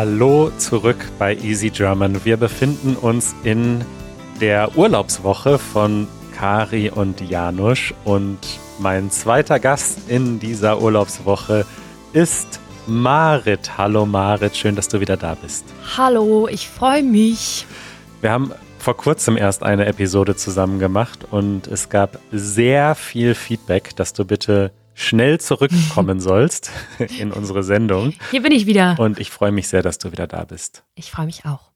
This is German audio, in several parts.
Hallo zurück bei Easy German. Wir befinden uns in der Urlaubswoche von Kari und Janusz und mein zweiter Gast in dieser Urlaubswoche ist Marit. Hallo Marit, schön, dass du wieder da bist. Hallo, ich freue mich. Wir haben vor kurzem erst eine Episode zusammen gemacht und es gab sehr viel Feedback, dass du bitte schnell zurückkommen sollst in unsere Sendung. Hier bin ich wieder. Und ich freue mich sehr, dass du wieder da bist. Ich freue mich auch.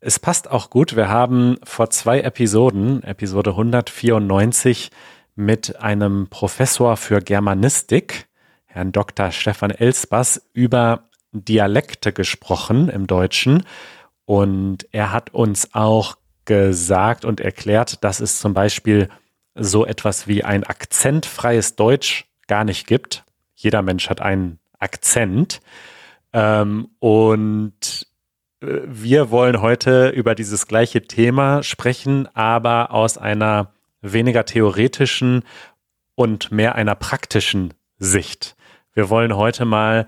Es passt auch gut. Wir haben vor zwei Episoden, Episode 194, mit einem Professor für Germanistik, Herrn Dr. Stefan Elsbass, über Dialekte gesprochen im Deutschen. Und er hat uns auch gesagt und erklärt, dass es zum Beispiel so etwas wie ein akzentfreies Deutsch gar nicht gibt. Jeder Mensch hat einen Akzent. Ähm, und äh, wir wollen heute über dieses gleiche Thema sprechen, aber aus einer weniger theoretischen und mehr einer praktischen Sicht. Wir wollen heute mal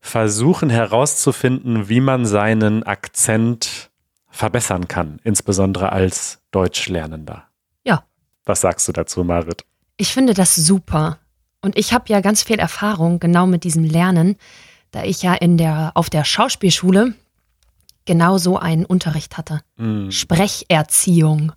versuchen herauszufinden, wie man seinen Akzent verbessern kann, insbesondere als Deutschlernender. Was sagst du dazu, Marit? Ich finde das super. Und ich habe ja ganz viel Erfahrung genau mit diesem Lernen, da ich ja in der, auf der Schauspielschule genau so einen Unterricht hatte. Mm. Sprecherziehung.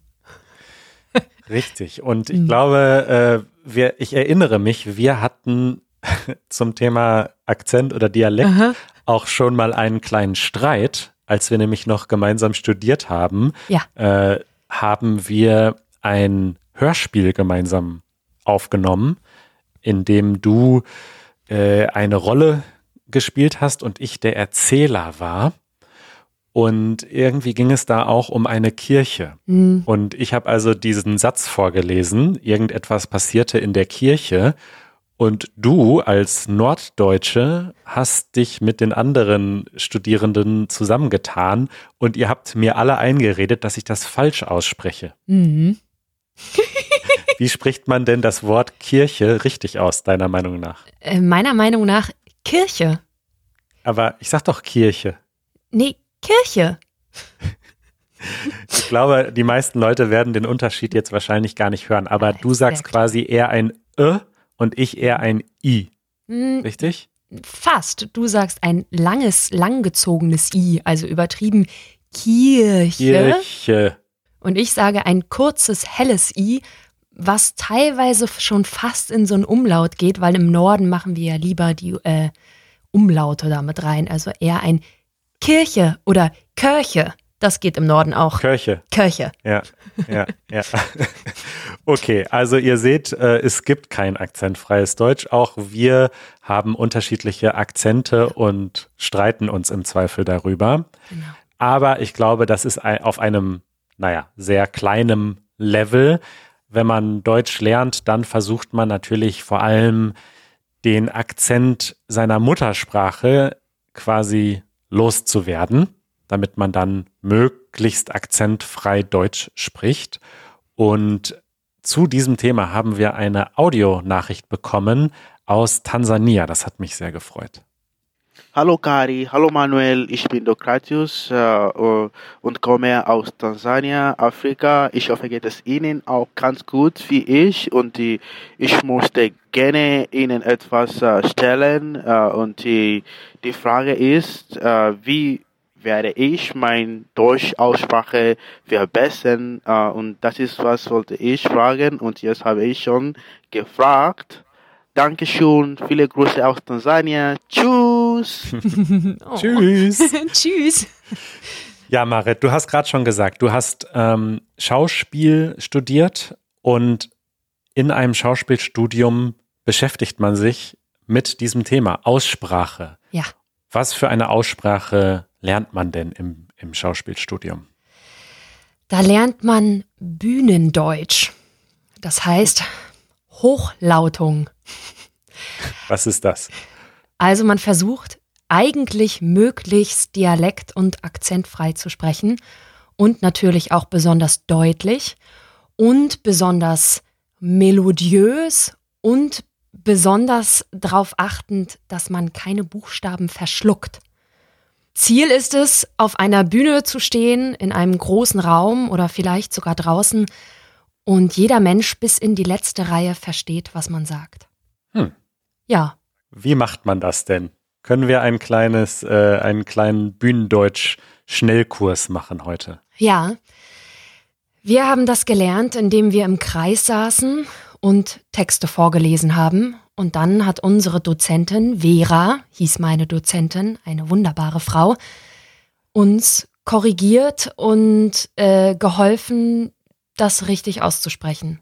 Richtig. Und ich mm. glaube, äh, wir, ich erinnere mich, wir hatten zum Thema Akzent oder Dialekt Aha. auch schon mal einen kleinen Streit, als wir nämlich noch gemeinsam studiert haben. Ja. Äh, haben wir ein Hörspiel gemeinsam aufgenommen, in dem du äh, eine Rolle gespielt hast und ich der Erzähler war. Und irgendwie ging es da auch um eine Kirche. Mhm. Und ich habe also diesen Satz vorgelesen, irgendetwas passierte in der Kirche. Und du als Norddeutsche hast dich mit den anderen Studierenden zusammengetan und ihr habt mir alle eingeredet, dass ich das falsch ausspreche. Mhm. Wie spricht man denn das Wort Kirche richtig aus, deiner Meinung nach? Äh, meiner Meinung nach Kirche. Aber ich sag doch Kirche. Nee, Kirche. Ich glaube, die meisten Leute werden den Unterschied jetzt wahrscheinlich gar nicht hören, aber du sagst quasi eher ein Ö und ich eher ein I. Hm, Richtig? Fast. Du sagst ein langes, langgezogenes I, also übertrieben Kirche. Kirche. Und ich sage ein kurzes, helles I, was teilweise schon fast in so ein Umlaut geht, weil im Norden machen wir ja lieber die äh, Umlaute da mit rein. Also eher ein Kirche oder Kirche. Das geht im Norden auch. Kirche. Kirche. Ja, ja, ja. Okay, also ihr seht, äh, es gibt kein akzentfreies Deutsch. Auch wir haben unterschiedliche Akzente und streiten uns im Zweifel darüber. Genau. Aber ich glaube, das ist auf einem naja, sehr kleinem Level. Wenn man Deutsch lernt, dann versucht man natürlich vor allem den Akzent seiner Muttersprache quasi loszuwerden, damit man dann möglichst akzentfrei Deutsch spricht. Und zu diesem Thema haben wir eine Audionachricht bekommen aus Tansania. Das hat mich sehr gefreut. Hallo Kari, hallo Manuel, ich bin Dokratius äh, und komme aus Tansania, Afrika. Ich hoffe, geht es Ihnen auch ganz gut wie ich und die, ich möchte gerne Ihnen etwas äh, stellen äh, und die, die Frage ist, äh, wie werde ich mein Deutsch-Aussprache verbessern äh, und das ist, was wollte ich fragen und jetzt habe ich schon gefragt. Dankeschön, viele Grüße aus Tansania. Tschüss. oh. Tschüss. Tschüss. Ja, Marit, du hast gerade schon gesagt, du hast ähm, Schauspiel studiert und in einem Schauspielstudium beschäftigt man sich mit diesem Thema Aussprache. Ja. Was für eine Aussprache lernt man denn im, im Schauspielstudium? Da lernt man Bühnendeutsch. Das heißt Hochlautung. Was ist das? Also man versucht eigentlich möglichst dialekt- und akzentfrei zu sprechen und natürlich auch besonders deutlich und besonders melodiös und besonders darauf achtend, dass man keine Buchstaben verschluckt. Ziel ist es, auf einer Bühne zu stehen, in einem großen Raum oder vielleicht sogar draußen und jeder Mensch bis in die letzte Reihe versteht, was man sagt. Hm. Ja. Wie macht man das denn? Können wir ein kleines, äh, einen kleinen Bühnendeutsch-Schnellkurs machen heute? Ja. Wir haben das gelernt, indem wir im Kreis saßen und Texte vorgelesen haben. Und dann hat unsere Dozentin, Vera, hieß meine Dozentin, eine wunderbare Frau, uns korrigiert und äh, geholfen, das richtig auszusprechen.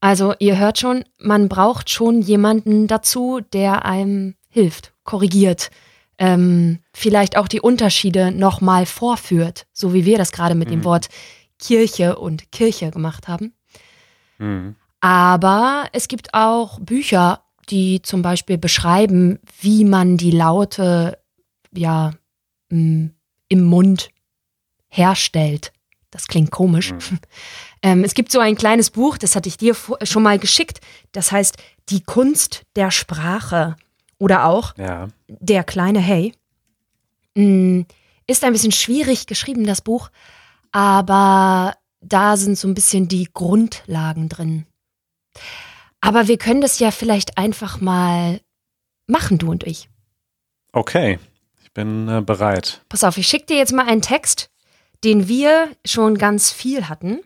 Also ihr hört schon, man braucht schon jemanden dazu, der einem hilft, korrigiert, ähm, vielleicht auch die Unterschiede nochmal vorführt, so wie wir das gerade mit mhm. dem Wort Kirche und Kirche gemacht haben. Mhm. Aber es gibt auch Bücher, die zum Beispiel beschreiben, wie man die Laute ja im Mund herstellt. Das klingt komisch. Mhm. Ähm, es gibt so ein kleines Buch, das hatte ich dir schon mal geschickt. Das heißt Die Kunst der Sprache oder auch ja. Der kleine Hey. Mm, ist ein bisschen schwierig geschrieben, das Buch, aber da sind so ein bisschen die Grundlagen drin. Aber wir können das ja vielleicht einfach mal machen, du und ich. Okay, ich bin äh, bereit. Pass auf, ich schicke dir jetzt mal einen Text, den wir schon ganz viel hatten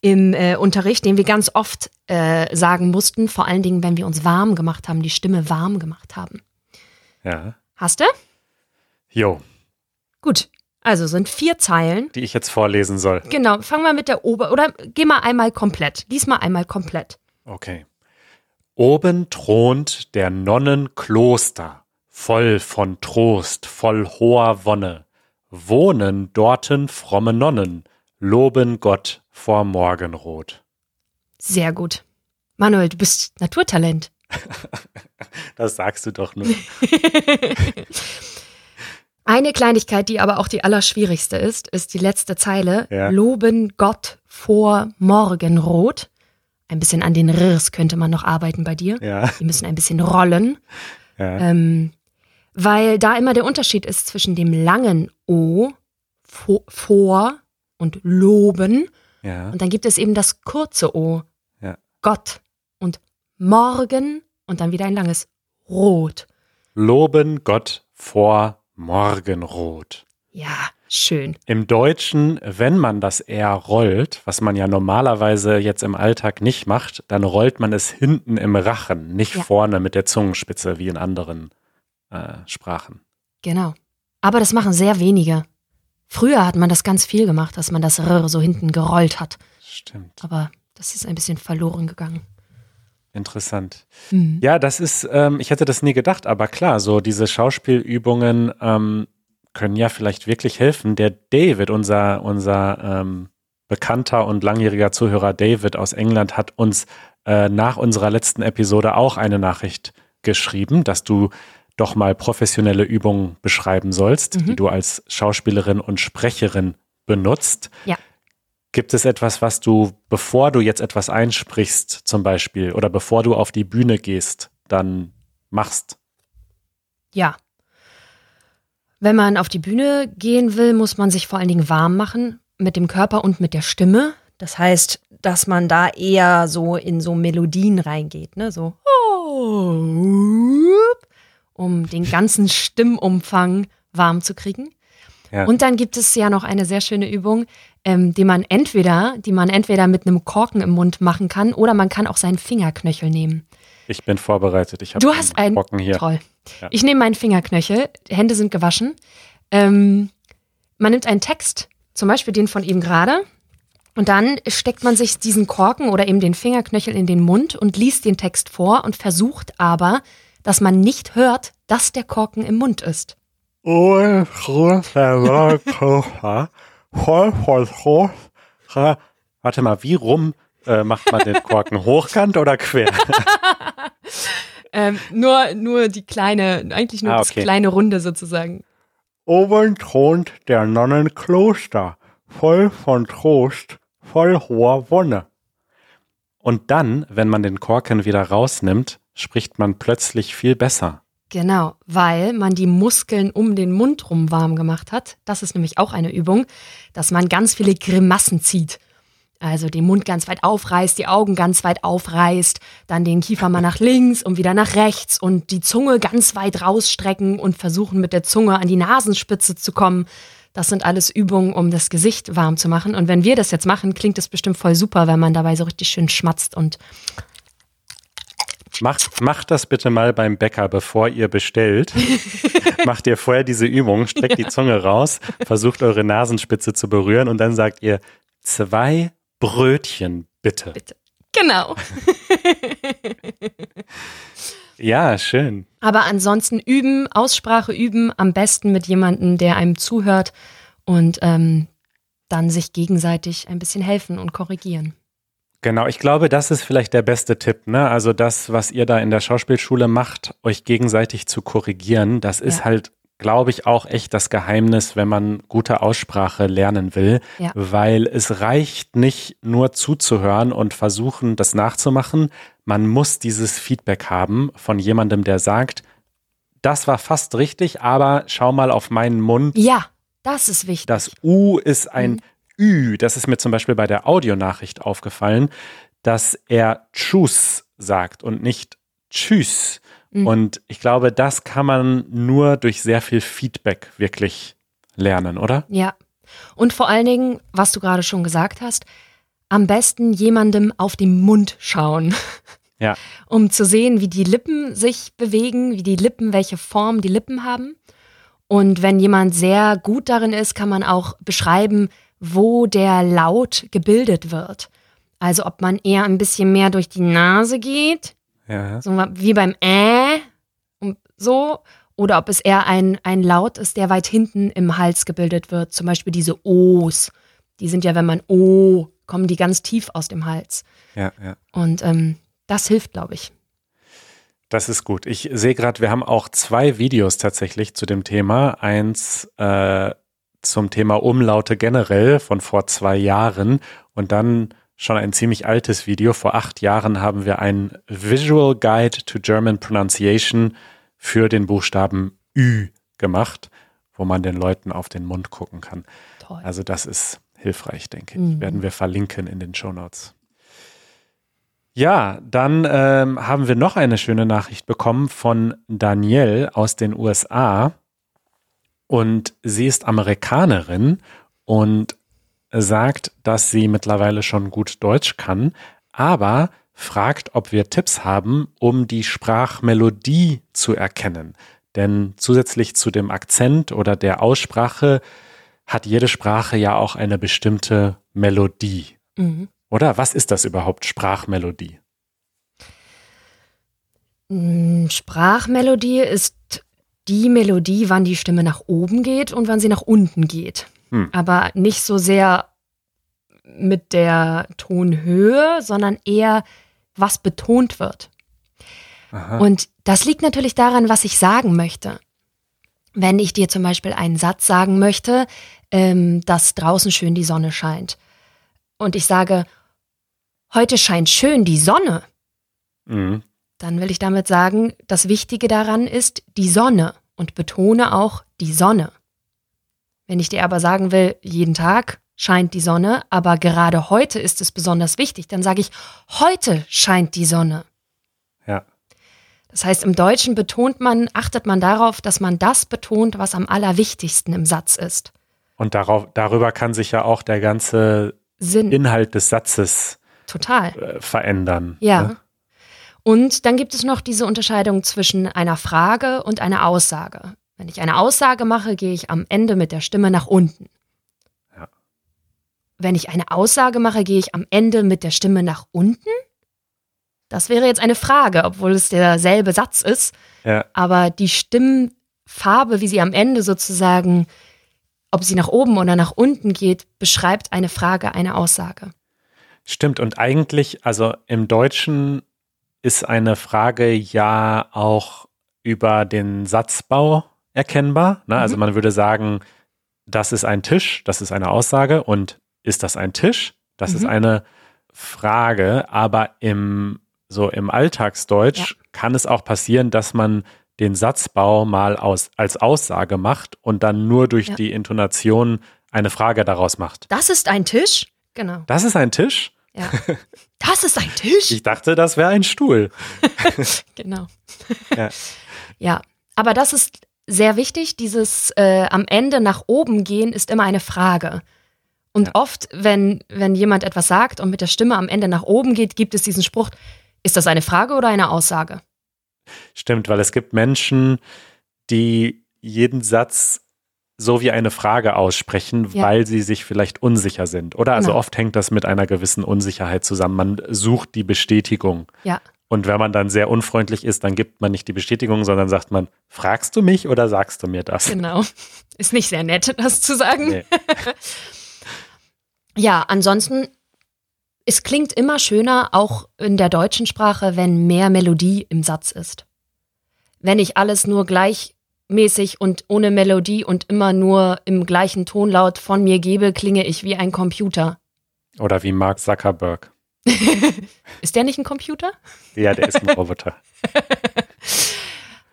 im äh, Unterricht, den wir ganz oft äh, sagen mussten, vor allen Dingen, wenn wir uns warm gemacht haben, die Stimme warm gemacht haben. Ja. Hast du? Jo. Gut. Also sind vier Zeilen. Die ich jetzt vorlesen soll. Genau, fang mal mit der Ober- oder geh mal einmal komplett. Lies mal einmal komplett. Okay. Oben thront der Nonnenkloster, voll von Trost, voll hoher Wonne. Wohnen dorten fromme Nonnen, loben Gott vor Morgenrot. Sehr gut. Manuel, du bist Naturtalent. das sagst du doch nur. Eine Kleinigkeit, die aber auch die allerschwierigste ist, ist die letzte Zeile. Ja. Loben Gott vor Morgenrot. Ein bisschen an den Rirs könnte man noch arbeiten bei dir. Ja. Die müssen ein bisschen rollen. Ja. Ähm, weil da immer der Unterschied ist zwischen dem langen O vor und loben. Ja. Und dann gibt es eben das kurze O. Ja. Gott. Und morgen und dann wieder ein langes Rot. Loben Gott vor Morgenrot. Ja, schön. Im Deutschen, wenn man das R rollt, was man ja normalerweise jetzt im Alltag nicht macht, dann rollt man es hinten im Rachen, nicht Ja. vorne mit der Zungenspitze wie in anderen äh, Sprachen. Genau. Aber das machen sehr wenige. Früher hat man das ganz viel gemacht, dass man das R so hinten gerollt hat. Stimmt. Aber das ist ein bisschen verloren gegangen. Interessant. Mhm. Ja, das ist, ähm, ich hätte das nie gedacht, aber klar, so diese Schauspielübungen ähm, können ja vielleicht wirklich helfen. Der David, unser, unser ähm, bekannter und langjähriger Zuhörer David aus England, hat uns äh, nach unserer letzten Episode auch eine Nachricht geschrieben, dass du doch mal professionelle Übungen beschreiben sollst, Mhm. die du als Schauspielerin und Sprecherin benutzt. Ja. Gibt es etwas, was du, bevor du jetzt etwas einsprichst, zum Beispiel, oder bevor du auf die Bühne gehst, dann machst? Ja. Wenn man auf die Bühne gehen will, muss man sich vor allen Dingen warm machen mit dem Körper und mit der Stimme. Das heißt, dass man da eher so in so Melodien reingeht, ne? So um den ganzen Stimmumfang warm zu kriegen. Ja. Und dann gibt es ja noch eine sehr schöne Übung, ähm, die man entweder, die man entweder mit einem Korken im Mund machen kann oder man kann auch seinen Fingerknöchel nehmen. Ich bin vorbereitet. Ich habe Du hast einen Brocken hier. Toll. Ja. Ich nehme meinen Fingerknöchel, Hände sind gewaschen. Ähm, man nimmt einen Text, zum Beispiel den von eben gerade, und dann steckt man sich diesen Korken oder eben den Fingerknöchel in den Mund und liest den Text vor und versucht aber, dass man nicht hört, dass der Korken im Mund ist. Warte mal, wie rum äh, macht man den Korken? Hochkant oder quer? Ähm, nur, nur die kleine, eigentlich nur Ah, das okay. kleine Runde sozusagen. Oben thront der Nonnenkloster, voll von Trost, voll hoher Wonne. Und dann, wenn man den Korken wieder rausnimmt, spricht man plötzlich viel besser. Genau, weil man die Muskeln um den Mund rum warm gemacht hat. Das ist nämlich auch eine Übung, dass man ganz viele Grimassen zieht. Also den Mund ganz weit aufreißt, die Augen ganz weit aufreißt, dann den Kiefer mal nach links und wieder nach rechts und die Zunge ganz weit rausstrecken und versuchen mit der Zunge an die Nasenspitze zu kommen. Das sind alles Übungen, um das Gesicht warm zu machen. Und wenn wir das jetzt machen, klingt das bestimmt voll super, wenn man dabei so richtig schön schmatzt und Macht, macht das bitte mal beim Bäcker, bevor ihr bestellt. macht ihr vorher diese Übung, streckt ja. die Zunge raus, versucht eure Nasenspitze zu berühren und dann sagt ihr zwei Brötchen, bitte. Bitte. Genau. ja, schön. Aber ansonsten üben, Aussprache üben, am besten mit jemandem, der einem zuhört und ähm, dann sich gegenseitig ein bisschen helfen und korrigieren. Genau, ich glaube, das ist vielleicht der beste Tipp. Ne? Also das, was ihr da in der Schauspielschule macht, euch gegenseitig zu korrigieren, das ist ja. halt, glaube ich, auch echt das Geheimnis, wenn man gute Aussprache lernen will, ja. weil es reicht nicht nur zuzuhören und versuchen, das nachzumachen. Man muss dieses Feedback haben von jemandem, der sagt, das war fast richtig, aber schau mal auf meinen Mund. Ja, das ist wichtig. Das U ist ein mhm. Ü, das ist mir zum Beispiel bei der Audionachricht aufgefallen, dass er Tschüss sagt und nicht Tschüss. Mhm. Und ich glaube, das kann man nur durch sehr viel Feedback wirklich lernen, oder? Ja. Und vor allen Dingen, was du gerade schon gesagt hast, am besten jemandem auf den Mund schauen. Ja. Um zu sehen, wie die Lippen sich bewegen, wie die Lippen, welche Form die Lippen haben. Und wenn jemand sehr gut darin ist, kann man auch beschreiben, wo der Laut gebildet wird. Also ob man eher ein bisschen mehr durch die Nase geht, ja. so wie beim Äh und so, oder ob es eher ein, ein Laut ist, der weit hinten im Hals gebildet wird. Zum Beispiel diese O's. Die sind ja, wenn man O, kommen die ganz tief aus dem Hals. Ja, ja. Und ähm, das hilft, glaube ich. Das ist gut. Ich sehe gerade, wir haben auch zwei Videos tatsächlich zu dem Thema. Eins äh, zum Thema Umlaute generell von vor zwei Jahren und dann schon ein ziemlich altes Video. Vor acht Jahren haben wir ein Visual Guide to German Pronunciation für den Buchstaben Ü gemacht, wo man den Leuten auf den Mund gucken kann. Toll. Also das ist hilfreich, denke ich. Mhm. Werden wir verlinken in den Show Notes. Ja, dann ähm, haben wir noch eine schöne Nachricht bekommen von Danielle aus den USA. Und sie ist Amerikanerin und sagt, dass sie mittlerweile schon gut Deutsch kann, aber fragt, ob wir Tipps haben, um die Sprachmelodie zu erkennen. Denn zusätzlich zu dem Akzent oder der Aussprache hat jede Sprache ja auch eine bestimmte Melodie. Mhm. Oder was ist das überhaupt, Sprachmelodie? Mm, Sprachmelodie ist die Melodie, wann die Stimme nach oben geht und wann sie nach unten geht. Hm. Aber nicht so sehr mit der Tonhöhe, sondern eher, was betont wird. Aha. Und das liegt natürlich daran, was ich sagen möchte. Wenn ich dir zum Beispiel einen Satz sagen möchte, ähm, dass draußen schön die Sonne scheint. Und ich sage, heute scheint schön die Sonne. Mhm dann will ich damit sagen, das Wichtige daran ist die Sonne und betone auch die Sonne. Wenn ich dir aber sagen will, jeden Tag scheint die Sonne, aber gerade heute ist es besonders wichtig, dann sage ich, heute scheint die Sonne. Ja. Das heißt, im Deutschen betont man, achtet man darauf, dass man das betont, was am allerwichtigsten im Satz ist. Und darauf, darüber kann sich ja auch der ganze Sinn. Inhalt des Satzes total äh, verändern. Ja. Ne? Und dann gibt es noch diese Unterscheidung zwischen einer Frage und einer Aussage. Wenn ich eine Aussage mache, gehe ich am Ende mit der Stimme nach unten. Ja. Wenn ich eine Aussage mache, gehe ich am Ende mit der Stimme nach unten? Das wäre jetzt eine Frage, obwohl es derselbe Satz ist. Ja. Aber die Stimmfarbe, wie sie am Ende sozusagen, ob sie nach oben oder nach unten geht, beschreibt eine Frage, eine Aussage. Stimmt. Und eigentlich, also im Deutschen ist eine Frage ja auch über den Satzbau erkennbar. Ne? Also mhm. Also man würde sagen, das ist ein Tisch, das ist eine Aussage und ist das ein Tisch? Das mhm. ist eine Frage, aber im so im Alltagsdeutsch ja. kann es auch passieren, dass man den Satzbau mal aus, als Aussage macht und dann nur durch Ja. die Intonation eine Frage daraus macht. Das ist ein Tisch? Genau. Das ist ein Tisch? Ja. Das ist ein Tisch? Ich dachte, das wäre ein Stuhl. Genau. Ja. ja, aber das ist sehr wichtig. Dieses äh, am Ende nach oben gehen ist immer eine Frage. Und Ja. oft, wenn, wenn jemand etwas sagt und mit der Stimme am Ende nach oben geht, gibt es diesen Spruch, ist das eine Frage oder eine Aussage? Stimmt, weil es gibt Menschen, die jeden Satz so wie eine Frage aussprechen, Ja. weil sie sich vielleicht unsicher sind. Oder also Genau. oft hängt das mit einer gewissen Unsicherheit zusammen. Man sucht die Bestätigung. Ja. Und wenn man dann sehr unfreundlich ist, dann gibt man nicht die Bestätigung, sondern sagt man, fragst du mich oder sagst du mir das? Genau. Ist nicht sehr nett, das zu sagen. Nee. Ja, ansonsten, es klingt immer schöner, auch in der deutschen Sprache, wenn mehr Melodie im Satz ist. Wenn ich alles nur gleichmäßig und ohne Melodie und immer nur im gleichen Tonlaut von mir gebe, klinge ich wie ein Computer. Oder wie Mark Zuckerberg. Ist der nicht ein Computer? Ja, der ist ein Roboter.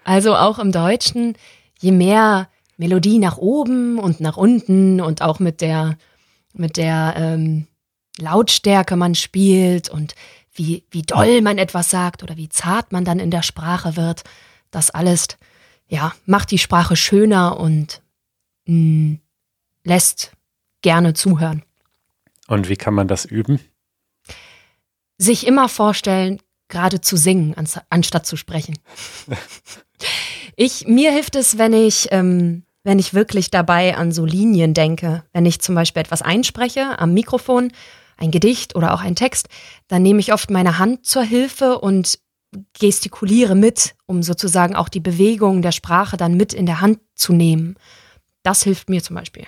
Also auch im Deutschen, je mehr Melodie nach oben und nach unten und auch mit der, mit der ähm, Lautstärke man spielt und wie, wie doll man etwas sagt oder wie zart man dann in der Sprache wird, das alles, ja, macht die Sprache schöner und mh, lässt gerne zuhören. Und wie kann man das üben? sich immer vorstellen, gerade zu singen, ans- anstatt zu sprechen. ich, mir hilft es, wenn ich, ähm, wenn ich wirklich dabei an so Linien denke. Wenn ich zum Beispiel etwas einspreche am Mikrofon, ein Gedicht oder auch ein Text, dann nehme ich oft meine Hand zur Hilfe und gestikuliere mit, um sozusagen auch die Bewegung der Sprache dann mit in der Hand zu nehmen. Das hilft mir zum Beispiel.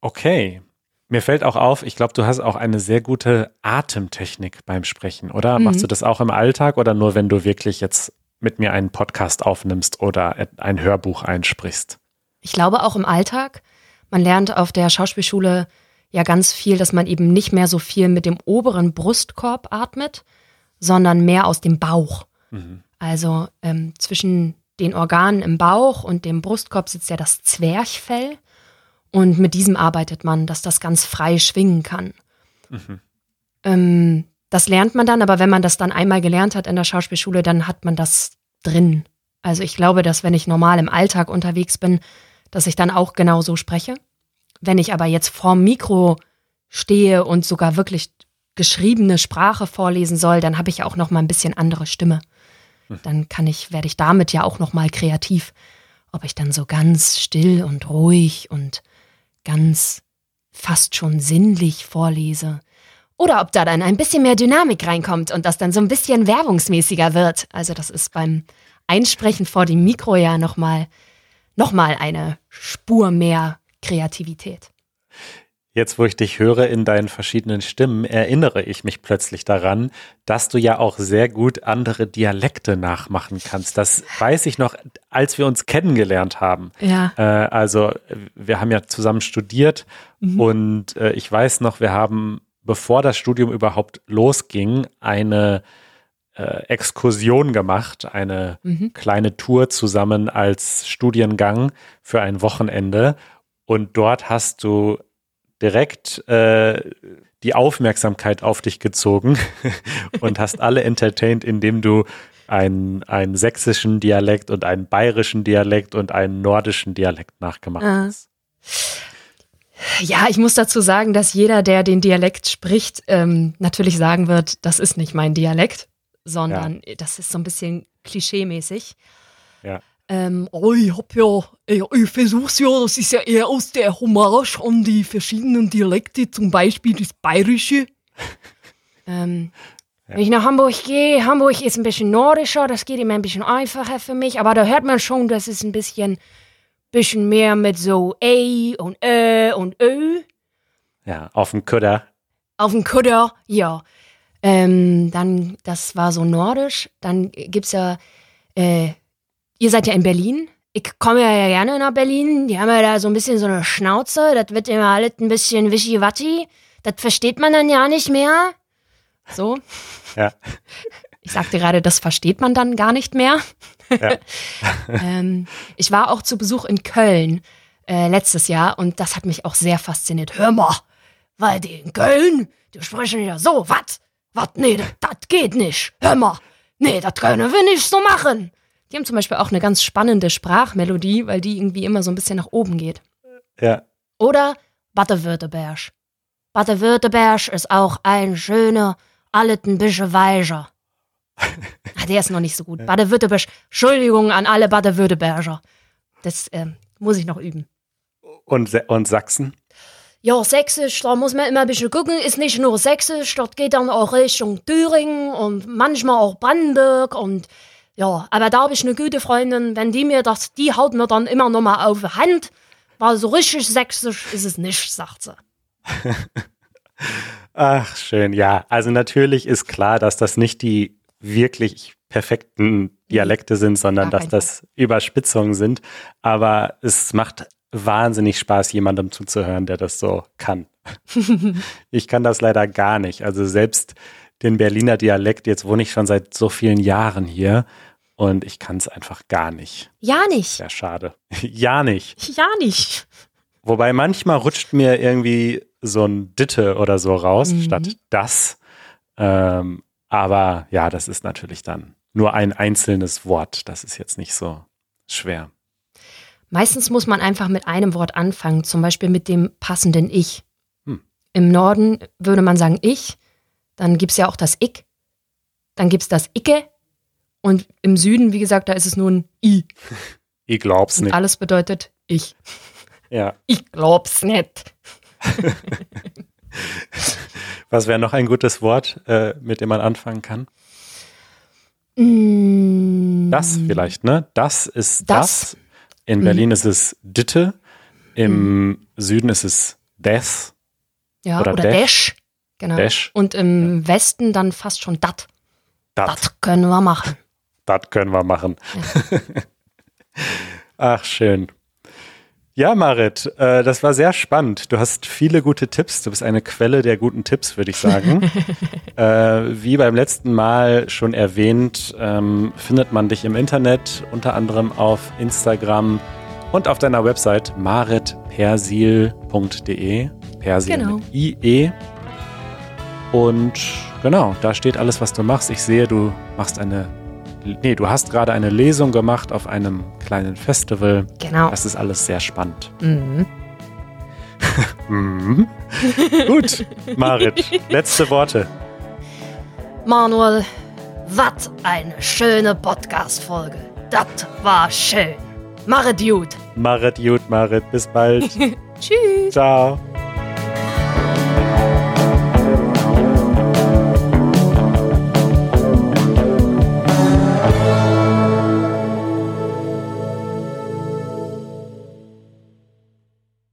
Okay. Mir fällt auch auf, ich glaube, du hast auch eine sehr gute Atemtechnik beim Sprechen, oder? Mhm. Machst du das auch im Alltag oder nur, wenn du wirklich jetzt mit mir einen Podcast aufnimmst oder ein Hörbuch einsprichst? Ich glaube auch im Alltag. Man lernt auf der Schauspielschule ja ganz viel, dass man eben nicht mehr so viel mit dem oberen Brustkorb atmet, sondern mehr aus dem Bauch. Mhm. Also ähm, zwischen den Organen im Bauch und dem Brustkorb sitzt ja das Zwerchfell. Und mit diesem arbeitet man, dass das ganz frei schwingen kann. Mhm. Ähm, das lernt man dann, aber wenn man das dann einmal gelernt hat in der Schauspielschule, dann hat man das drin. Also ich glaube, dass wenn ich normal im Alltag unterwegs bin, dass ich dann auch genau so spreche. Wenn ich aber jetzt vorm Mikro stehe und sogar wirklich geschriebene Sprache vorlesen soll, dann habe ich ja auch noch mal ein bisschen andere Stimme. Dann kann ich, werde ich damit ja auch noch mal kreativ. Ob ich dann so ganz still und ruhig und ganz fast schon sinnlich vorlese. Oder ob da dann ein bisschen mehr Dynamik reinkommt und das dann so ein bisschen werbungsmäßiger wird. Also das ist beim Einsprechen vor dem Mikro ja nochmal noch mal eine Spur mehr Kreativität. Jetzt, wo ich dich höre in deinen verschiedenen Stimmen, erinnere ich mich plötzlich daran, dass du ja auch sehr gut andere Dialekte nachmachen kannst. Das weiß ich noch, als wir uns kennengelernt haben. Ja. Äh, also wir haben ja zusammen studiert und äh, ich weiß noch, wir haben, bevor das Studium überhaupt losging, eine äh, Exkursion gemacht, eine Mhm. kleine Tour zusammen als Studiengang für ein Wochenende. Und dort hast du direkt äh, die Aufmerksamkeit auf dich gezogen und hast alle entertained, indem du einen, einen sächsischen Dialekt und einen bayerischen Dialekt und einen nordischen Dialekt nachgemacht Ah. hast. Ja, ich muss dazu sagen, dass jeder, der den Dialekt spricht, ähm, natürlich sagen wird, das ist nicht mein Dialekt, sondern das ist so ein bisschen klischeemäßig. Ja. Ähm, oh, ich hab ja, ich, ich versuch's ja, das ist ja eher aus der Hommage an die verschiedenen Dialekte, zum Beispiel das Bayerische. ähm, Wenn ich nach Hamburg gehe, Hamburg ist ein bisschen nordischer, das geht immer ein bisschen einfacher für mich, aber da hört man schon, dass es ein bisschen, bisschen mehr mit so E und Ö und Ö Ja, auf dem Köder. auf dem Kutter, ja. Ähm, dann, das war so nordisch. Dann gibt's ja, äh, ihr seid ja in Berlin. Ich komme ja gerne nach Berlin. Die haben ja da so ein bisschen so eine Schnauze. Das wird immer alles ein bisschen wischiwaschi. Das versteht man dann ja nicht mehr. So. Ja. Ich sagte gerade, das versteht man dann gar nicht mehr. Ja. ähm, ich war auch zu Besuch in Köln äh, letztes Jahr und das hat mich auch sehr fasziniert. Hör mal, weil die in Köln, die sprechen ja so, was? Was? Nee, das geht nicht. Hör mal. Nee, das können wir nicht so machen. Die haben zum Beispiel auch eine ganz spannende Sprachmelodie, weil die irgendwie immer so ein bisschen nach oben geht. Ja. Oder Baden-Württemberg. Baden-Württemberg ist auch ein schöner, alten bisschen weicher. Ah, der ist noch nicht so gut. Baden-Württemberg, Entschuldigung an alle Baden-Württemberger. Das ähm, muss ich noch üben. Und, und Sachsen? Ja, Sächsisch, da muss man immer ein bisschen gucken. Ist nicht nur Sächsisch, das geht dann auch Richtung Thüringen und manchmal auch Brandenburg und ja, aber da habe ich eine gute Freundin, wenn die mir das, die haut mir dann immer noch mal auf die Hand, weil so richtig Sächsisch ist es nicht, sagt sie. Ach, schön. Ja, also natürlich ist klar, dass das nicht die wirklich perfekten Dialekte sind, sondern dass das Überspitzungen sind. Aber es macht wahnsinnig Spaß, jemandem zuzuhören, der das so kann. ich kann das leider gar nicht. Also selbst den Berliner Dialekt, jetzt wohne ich schon seit so vielen Jahren hier und ich kann es einfach gar nicht. Ja nicht. Sehr schade. ja nicht. Ja nicht. Wobei manchmal rutscht mir irgendwie so ein Ditte oder so raus, Mhm. statt das. Ähm, aber ja, das ist natürlich dann nur ein einzelnes Wort. Das ist jetzt nicht so schwer. Meistens muss man einfach mit einem Wort anfangen, zum Beispiel mit dem passenden Ich. Hm. Im Norden würde man sagen Ich, dann gibt es ja auch das Ich, dann gibt es das Icke und im Süden, wie gesagt, da ist es nur ein I. Ich glaub's Und nicht. alles bedeutet Ich. Ja. Ich glaub's nicht. Was wäre noch ein gutes Wort, äh, mit dem man anfangen kann? Mm, Das vielleicht, ne? Das ist das. Das. In Berlin ist es Ditte. Im Süden ist es Des. Ja, oder oder, Dash. Genau. Dash. Und im Westen dann fast schon Dat. Dat. Das können wir machen. Das können wir machen. Ach, schön. Ja, Marit, äh, das war sehr spannend. Du hast viele gute Tipps. Du bist eine Quelle der guten Tipps, würde ich sagen. äh, wie beim letzten Mal schon erwähnt, ähm, findet man dich im Internet, unter anderem auf Instagram und auf deiner Website maritpersil.de. Persil Genau. mit IE. Und genau, da steht alles, was du machst. Ich sehe, du machst eine Nee, du hast gerade eine Lesung gemacht auf einem kleinen Festival. Genau. Das ist alles sehr spannend. Mhm. Mhm. Gut, Marit, letzte Worte. Manuel, was eine schöne Podcast-Folge. Das war schön. Mache gut. Marit, gut, Marit, bis bald. Tschüss. Ciao.